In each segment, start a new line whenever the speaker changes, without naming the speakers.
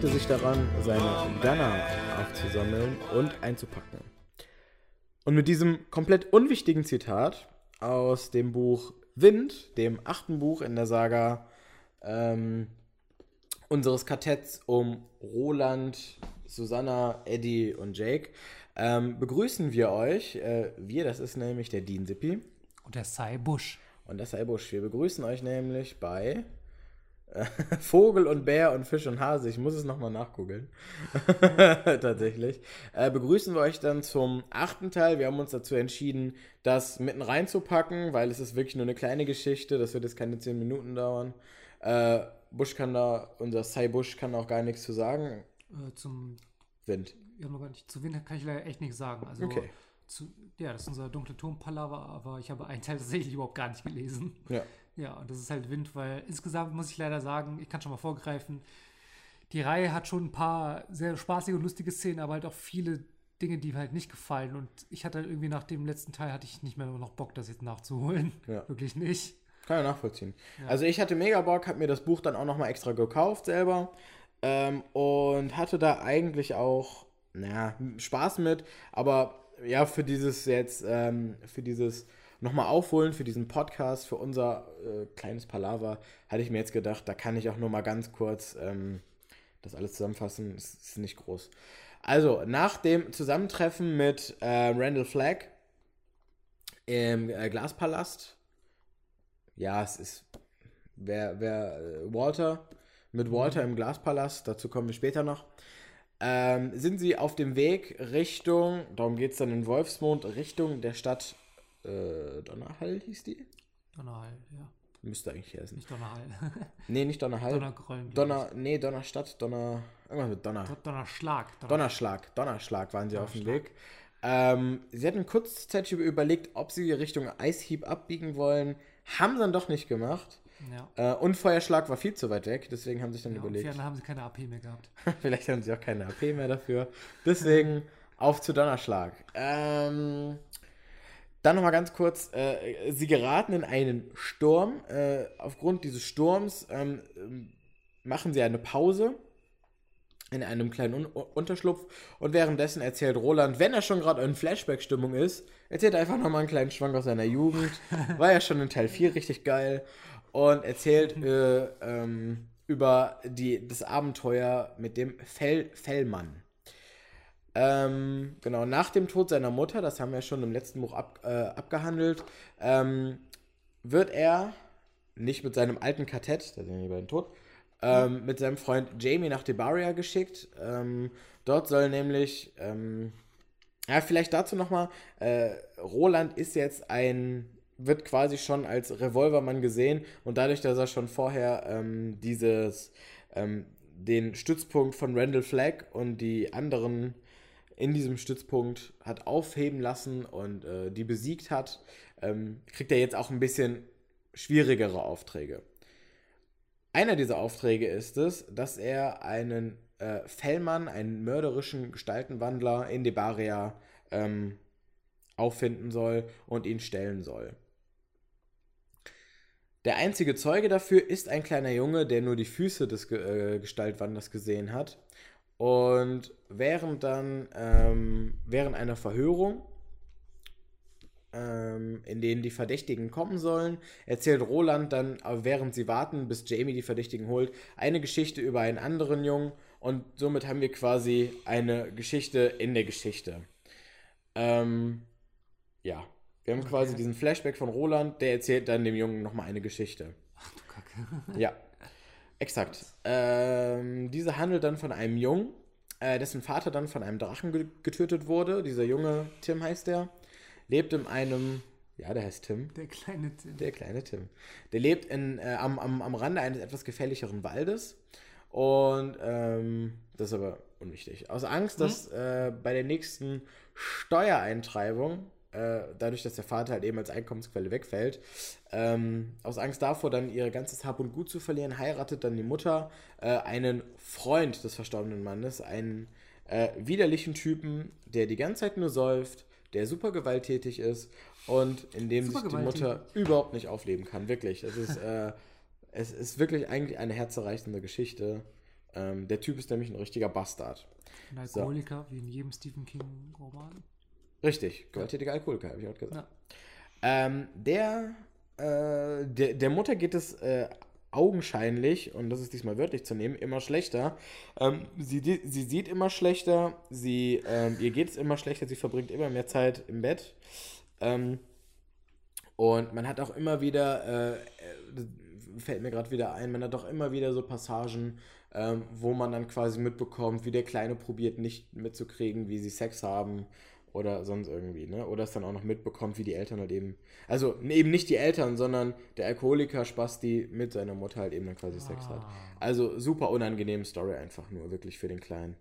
machte sich daran, seine Gunner aufzusammeln und einzupacken. Und mit diesem komplett unwichtigen Zitat aus dem Buch Wind, dem achten Buch in der Saga ähm, unseres Kartetts um Roland, Susanna, Eddie und Jake, ähm, begrüßen wir euch. Äh, wir, das ist nämlich der Dean Sippi.
Und der Sai Busch.
Und der Sai Busch. Wir begrüßen euch nämlich bei Vogel und Bär und Fisch und Hase. Ich muss es nochmal nachgoogeln. Tatsächlich. Äh, begrüßen wir euch dann zum achten Teil. Wir haben uns dazu entschieden, das mitten reinzupacken, weil es ist wirklich nur eine kleine Geschichte. Das wird jetzt keine zehn Minuten dauern. Äh, Busch kann da, unser Sai Busch kann auch gar nichts zu sagen.
Äh, zum
Wind.
Ja, noch gar nicht. Zu Wind kann ich leider echt nichts sagen. Also,
Okay.
Zu, ja, das ist unser dunkle Turmpalaver, aber ich habe einen Teil tatsächlich überhaupt gar nicht gelesen.
Ja.
Ja, und das ist halt Wind, weil insgesamt muss ich leider sagen, ich kann schon mal vorgreifen, die Reihe hat schon ein paar sehr spaßige und lustige Szenen, aber halt auch viele Dinge, die mir halt nicht gefallen. Und ich hatte halt irgendwie nach dem letzten Teil hatte ich nicht mehr noch Bock, das jetzt nachzuholen.
Ja.
Wirklich nicht.
Kann ich nachvollziehen. Also ich hatte mega Bock, habe mir das Buch dann auch nochmal extra gekauft selber ähm, und hatte da eigentlich auch, naja, Spaß mit, aber ja, für dieses jetzt, ähm, für dieses nochmal aufholen, für diesen Podcast, für unser äh, kleines Palaver, hatte ich mir jetzt gedacht, da kann ich auch nur mal ganz kurz ähm, das alles zusammenfassen, es ist nicht groß. Also, nach dem Zusammentreffen mit äh, Randall Flagg im äh, Glaspalast, ja, es ist. Wer, wer, äh, Walter, mit Walter im Glaspalast, dazu kommen wir später noch, ähm, sind sie auf dem Weg Richtung, darum geht es dann in Wolfsmond, Richtung der Stadt äh, Donnerhall hieß die?
Donnerhall, ja.
Müsste eigentlich heißen.
Nicht Donnerhall.
Nee, nicht Donnerhall.
Donnergrollen.
Donner, nee, Donnerstadt, Donner, irgendwas mit Donner.
Donnerschlag. Donner
Donnerschlag, Donnerschlag waren sie auf dem
Donnerschlag.
Weg. Ähm, sie hatten kurzzeitig überlegt, ob sie Richtung Eishieb abbiegen wollen. Haben dann doch nicht gemacht.
Ja.
Äh, und Feuerschlag war viel zu weit weg, deswegen haben sie sich dann
ja
überlegt.
Ferner haben sie keine AP mehr gehabt.
Vielleicht haben sie auch keine AP mehr dafür. Deswegen auf zu Donnerschlag. Ähm, dann nochmal ganz kurz. Äh, sie geraten in einen Sturm. Äh, aufgrund dieses Sturms ähm, machen sie eine Pause in einem kleinen Un Unterschlupf und währenddessen erzählt Roland, wenn er schon gerade in Flashback-Stimmung ist, erzählt er einfach nochmal einen kleinen Schwank aus seiner Jugend. War ja schon in Teil 4 richtig geil. Und erzählt äh, ähm, über die, das Abenteuer mit dem Fell, Fellmann. Ähm, genau, nach dem Tod seiner Mutter, das haben wir schon im letzten Buch ab, äh, abgehandelt, ähm, wird er nicht mit seinem alten Kartett, da sind die beiden tot, ähm, mit seinem Freund Jamie nach Debaria geschickt. Ähm, dort soll nämlich, ähm, ja, vielleicht dazu nochmal, äh, Roland ist jetzt ein, wird quasi schon als Revolvermann gesehen und dadurch, dass er schon vorher ähm, dieses, ähm, den Stützpunkt von Randall Flagg und die anderen in diesem Stützpunkt hat aufheben lassen und äh, die besiegt hat, ähm, kriegt er jetzt auch ein bisschen schwierigere Aufträge. Einer dieser Aufträge ist es, dass er einen äh, Fellmann, einen mörderischen Gestaltenwandler in Debaria ähm, auffinden soll und ihn stellen soll. Der einzige Zeuge dafür ist ein kleiner Junge, der nur die Füße des äh, Gestaltwandlers gesehen hat. Und während dann, ähm, während einer Verhörung, ähm, in denen die Verdächtigen kommen sollen, erzählt Roland dann, äh, während sie warten, bis Jamie die Verdächtigen holt, eine Geschichte über einen anderen Jungen. Und somit haben wir quasi eine Geschichte in der Geschichte. Ähm, ja, wir haben quasi
Okay.
diesen Flashback von Roland, der erzählt dann dem Jungen nochmal eine Geschichte.
Ach du Kacke.
Ja, exakt. Ähm, diese handelt dann von einem Jungen, äh, dessen Vater dann von einem Drachen ge getötet wurde. Dieser Junge, Tim heißt der, lebt in einem, ja, der heißt Tim,
Der kleine Tim.
der kleine Tim. Der lebt in, äh, am, am, am Rande eines etwas gefährlicheren Waldes. Und ähm, das ist aber unwichtig. Aus Angst, dass äh, bei der nächsten Steuereintreibung, äh, dadurch, dass der Vater halt eben als Einkommensquelle wegfällt, ähm, aus Angst davor, dann ihr ganzes Hab und Gut zu verlieren, heiratet dann die Mutter äh, einen Freund des verstorbenen Mannes, einen äh, widerlichen Typen, der die ganze Zeit nur säuft, der super gewalttätig ist und in dem sich
Super
die Mutter überhaupt nicht aufleben kann. Wirklich. Es ist, äh, es ist wirklich eigentlich eine herzzerreißende Geschichte. Ähm, der Typ ist nämlich ein richtiger Bastard.
Ein Alkoholiker, wie in jedem Stephen King-Roman.
Richtig, gewalttätiger Alkoholiker, habe ich auch gesagt. Ähm, der, äh, der, der Mutter geht es äh, augenscheinlich, und das ist diesmal wörtlich zu nehmen, immer schlechter. Ähm, sie, sie sieht immer schlechter, sie, ähm, ihr geht es immer schlechter, sie verbringt immer mehr Zeit im Bett. Ähm, und man hat auch immer wieder, äh, äh, fällt mir gerade wieder ein, man hat auch immer wieder so Passagen, ähm, wo man dann quasi mitbekommt, wie der Kleine probiert nicht mitzukriegen, wie sie Sex haben oder sonst irgendwie, ne? Oder es dann auch noch mitbekommt, wie die Eltern halt eben, also eben nicht die Eltern, sondern der Alkoholiker Spasti mit seiner Mutter halt eben dann quasi Sex hat. Also super unangenehme Story einfach nur, wirklich für den Kleinen.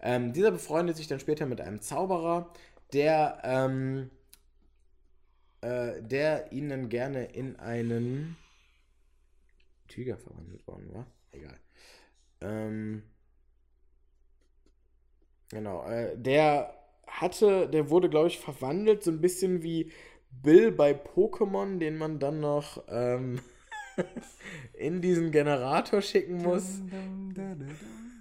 Ähm, dieser befreundet sich dann später mit einem Zauberer, der, ähm, äh, der ihn dann gerne in einen Tiger verwandelt worden war. Egal. Ähm, genau, äh, der hatte, der wurde, glaube ich, verwandelt, so ein bisschen wie Bill bei Pokémon, den man dann noch ähm, in diesen Generator schicken muss.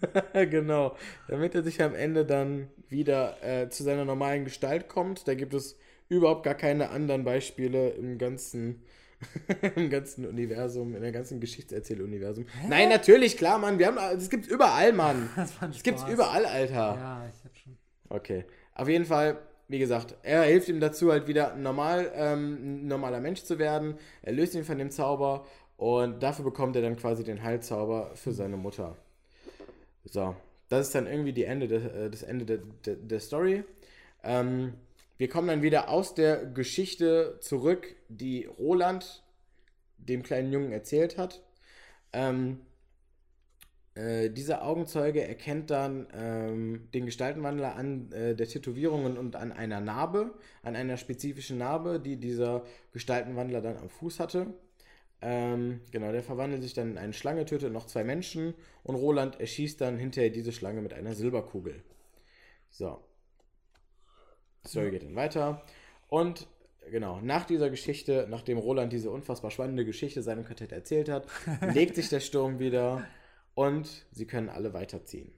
Genau, damit er sich am Ende dann wieder äh, zu seiner normalen Gestalt kommt. Da gibt es überhaupt gar keine anderen Beispiele im ganzen, im ganzen Universum, in der ganzen Geschichtserzähluniversum. Nein, natürlich, klar, Mann. Wir haben, es gibt's überall, Mann.
Das
Es gibt's überall, Alter.
Ja, ich hab schon.
Okay. Auf jeden Fall, wie gesagt, er hilft ihm dazu, halt wieder normal, ähm, normaler Mensch zu werden. Er löst ihn von dem Zauber und dafür bekommt er dann quasi den Heilzauber für seine Mutter. So, das ist dann irgendwie die Ende des, äh, das Ende der, der, der Story. Ähm, wir kommen dann wieder aus der Geschichte zurück, die Roland dem kleinen Jungen erzählt hat. Ähm, äh, dieser Augenzeuge erkennt dann ähm, den Gestaltenwandler an äh, der Tätowierungen und an einer Narbe, an einer spezifischen Narbe, die dieser Gestaltenwandler dann am Fuß hatte. Ähm, genau, der verwandelt sich dann in eine Schlange, tötet noch zwei Menschen und Roland erschießt dann hinterher diese Schlange mit einer Silberkugel. So. Die Story geht dann weiter. Und genau, nach dieser Geschichte, nachdem Roland diese unfassbar spannende Geschichte seinem Quartett erzählt hat, legt sich der Sturm wieder und sie können alle weiterziehen.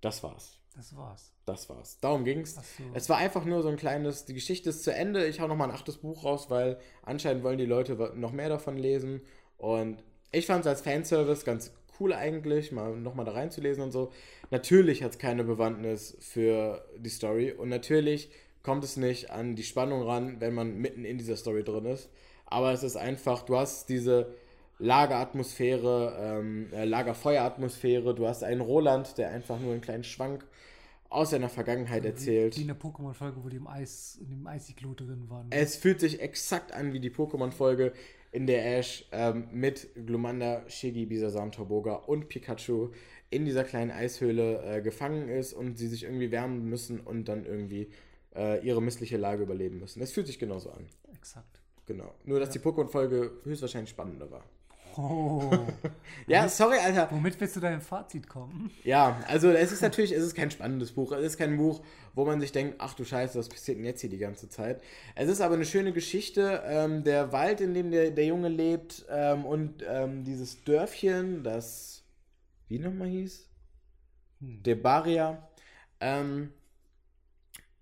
Das war's.
Das war's.
Das war's. Darum ging's.
So.
Es war einfach nur so ein kleines, die Geschichte ist zu Ende. Ich hau noch mal ein achtes Buch raus, weil anscheinend wollen die Leute noch mehr davon lesen. Und ich fand es als Fanservice ganz cool eigentlich, mal noch mal da reinzulesen und so. Natürlich hat es keine Bewandtnis für die Story und natürlich kommt es nicht an die Spannung ran, wenn man mitten in dieser Story drin ist. Aber es ist einfach, du hast diese Lageratmosphäre, ähm, äh, Lagerfeueratmosphäre. Du hast einen Roland, der einfach nur einen kleinen Schwank aus seiner Vergangenheit erzählt.
Wie in der Pokémon-Folge, wo die im Eis, in dem Eisiglo drin waren.
Es fühlt sich exakt an wie die Pokémon-Folge, in der Ash ähm, mit Glumanda, Shiggy, Bisasam, Torboga und Pikachu in dieser kleinen Eishöhle äh, gefangen ist und sie sich irgendwie wärmen müssen und dann irgendwie äh, ihre missliche Lage überleben müssen. Es fühlt sich genauso an.
Exakt.
Genau. Nur, dass die Pokémon-Folge höchstwahrscheinlich spannender war.
Oh.
Ja, sorry, Alter.
Womit willst du deinem Fazit kommen?
Ja, also es ist natürlich, es ist kein spannendes Buch. Es ist kein Buch, wo man sich denkt, ach du Scheiße, was passiert denn jetzt hier die ganze Zeit? Es ist aber eine schöne Geschichte. Ähm, der Wald, in dem der, der Junge lebt ähm, und ähm, dieses Dörfchen, das, wie nochmal hieß?
Hm.
Debaria. Ähm,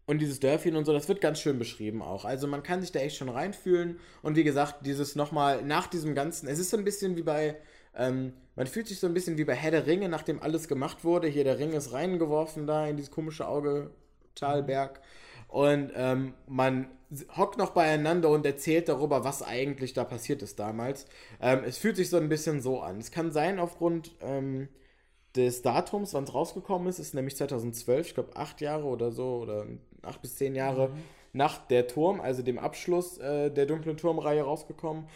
und dieses Dörfchen und so, das wird ganz schön beschrieben auch. Also man kann sich da echt schon reinfühlen. Und wie gesagt, dieses nochmal nach diesem ganzen, es ist so ein bisschen wie bei, ähm, man fühlt sich so ein bisschen wie bei Herr der Ringe, nachdem alles gemacht wurde. Hier der Ring ist reingeworfen da in dieses komische Auge, Talberg. Und ähm, man hockt noch beieinander und erzählt darüber, was eigentlich da passiert ist damals. Ähm, es fühlt sich so ein bisschen so an. Es kann sein, aufgrund ähm, des Datums, wann es rausgekommen ist, ist nämlich 2012, ich glaube acht Jahre oder so, oder acht bis zehn Jahre nach der Turm, also dem Abschluss äh, der dunklen Turmreihe rausgekommen.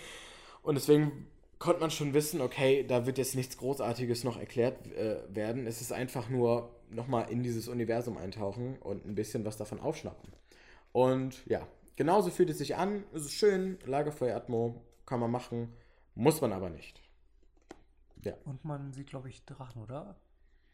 Und deswegen konnte man schon wissen, okay, da wird jetzt nichts Großartiges noch erklärt äh, werden. Es ist einfach nur nochmal in dieses Universum eintauchen und ein bisschen was davon aufschnappen. Und ja, genauso fühlt es sich an. Es ist schön, Lagerfeuer-Atmo, kann man machen, muss man aber nicht.
Und man sieht, glaube ich, Drachen, oder?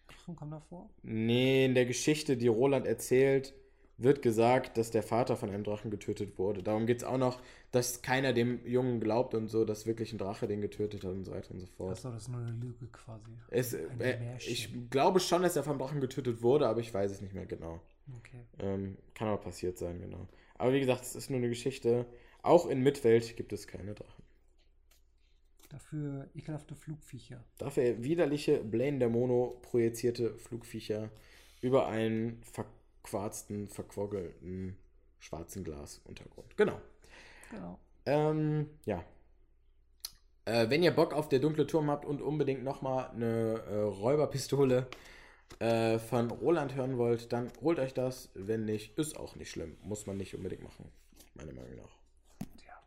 Drachen kam davor?
Nee, in der Geschichte, die Roland erzählt, wird gesagt, dass der Vater von einem Drachen getötet wurde. Darum geht es auch noch, dass keiner dem Jungen glaubt und so, dass wirklich ein Drache den getötet hat und so weiter und so fort.
Achso, das ist nur eine Lüge quasi.
Es, äh, ich glaube schon, dass er vom Drachen getötet wurde, aber ich weiß es nicht mehr genau.
Okay.
Ähm, kann aber passiert sein, genau. Aber wie gesagt, es ist nur eine Geschichte. Auch in Mitwelt gibt es keine Drachen.
Dafür ekelhafte Flugviecher.
Dafür widerliche Blaine der Mono projizierte Flugviecher über einen verquarzten, verquoggelten schwarzen Glasuntergrund. Genau.
Genau.
Ähm, ja. Äh, wenn ihr Bock auf der dunkle Turm habt und unbedingt nochmal eine äh, Räuberpistole äh, von Roland hören wollt, dann holt euch das. Wenn nicht, ist auch nicht schlimm. Muss man nicht unbedingt machen. Meiner Meinung nach.
Ja,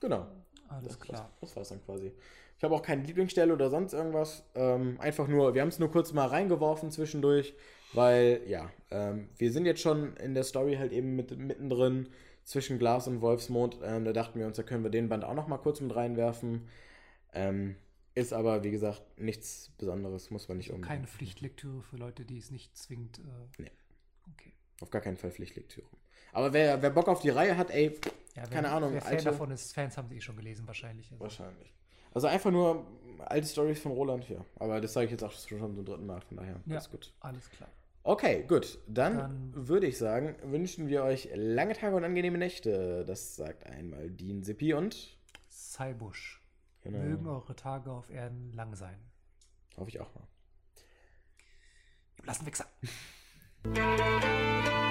Genau.
Alles
Das,
klar.
das, das war's dann quasi. Ich habe auch keine Lieblingsstelle oder sonst irgendwas. Ähm, einfach nur, wir haben es nur kurz mal reingeworfen zwischendurch, weil, ja, ähm, wir sind jetzt schon in der Story halt eben mit, mittendrin zwischen Glas und Wolfsmond. Ähm, da dachten wir uns, da können wir den Band auch noch mal kurz mit reinwerfen. Ähm, ist aber, wie gesagt, nichts Besonderes, muss man nicht unbedingt.
Keine Pflichtlektüre für Leute, die es nicht zwingend. Äh,
Nee.
Okay.
Auf gar keinen Fall Pflichtlektüre. Aber wer, wer Bock auf die Reihe hat, ey,
Ja, wer,
Keine Ahnung,
Wer Fan
alte-
davon ist, Fans haben sie eh schon gelesen, wahrscheinlich. Also,
wahrscheinlich. Also einfach nur alte Stories von Roland, ja. Aber das sage ich jetzt auch schon zum dritten Mal, von daher,
Ja.
ist gut.
alles klar.
Okay, gut. Dann,
Dann-
würde ich sagen, wünschen wir euch lange Tage und angenehme Nächte. Das sagt einmal Dean Sippi und
Cybusch.
Genau.
Mögen eure Tage auf Erden lang sein.
hoffe ich auch mal.
Ihr Blassenwichser.